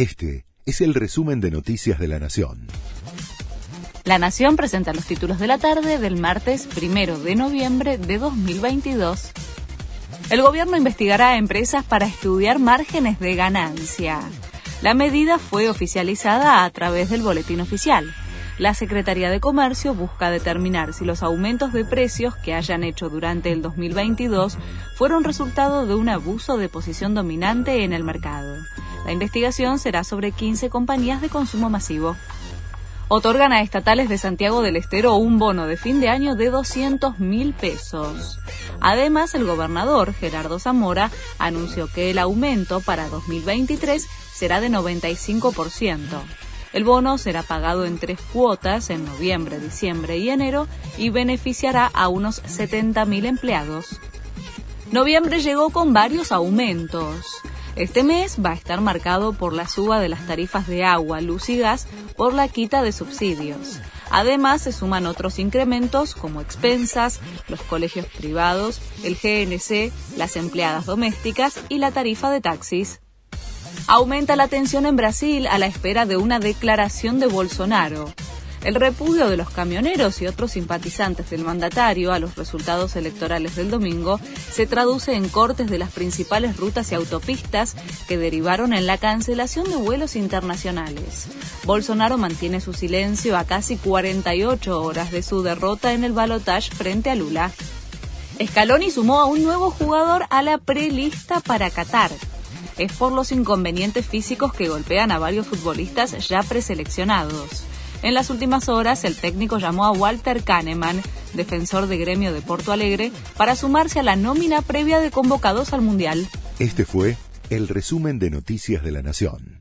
Este es el resumen de Noticias de la Nación. La Nación presenta los títulos de la tarde del martes primero de noviembre de 2022. El gobierno investigará a empresas para estudiar márgenes de ganancia. La medida fue oficializada a través del boletín oficial. La Secretaría de Comercio busca determinar si los aumentos de precios que hayan hecho durante el 2022 fueron resultado de un abuso de posición dominante en el mercado. La investigación será sobre 15 compañías de consumo masivo. Otorgan a estatales de Santiago del Estero un bono de fin de año de 200 mil pesos. Además, el gobernador Gerardo Zamora anunció que el aumento para 2023 será de 95%. El bono será pagado en tres cuotas en noviembre, diciembre y enero y beneficiará a unos 70.000 empleados. Noviembre llegó con varios aumentos. Este mes va a estar marcado por la suba de las tarifas de agua, luz y gas por la quita de subsidios. Además, se suman otros incrementos como expensas, los colegios privados, el GNC, las empleadas domésticas y la tarifa de taxis. Aumenta la tensión en Brasil a la espera de una declaración de Bolsonaro. El repudio de los camioneros y otros simpatizantes del mandatario a los resultados electorales del domingo se traduce en cortes de las principales rutas y autopistas que derivaron en la cancelación de vuelos internacionales. Bolsonaro mantiene su silencio a casi 48 horas de su derrota en el balotaje frente a Lula. Scaloni sumó a un nuevo jugador a la prelista para Qatar es por los inconvenientes físicos que golpean a varios futbolistas ya preseleccionados. En las últimas horas, el técnico llamó a Walter Kahneman, defensor de gremio de Porto Alegre, para sumarse a la nómina previa de convocados al Mundial. Este fue el resumen de Noticias de la Nación.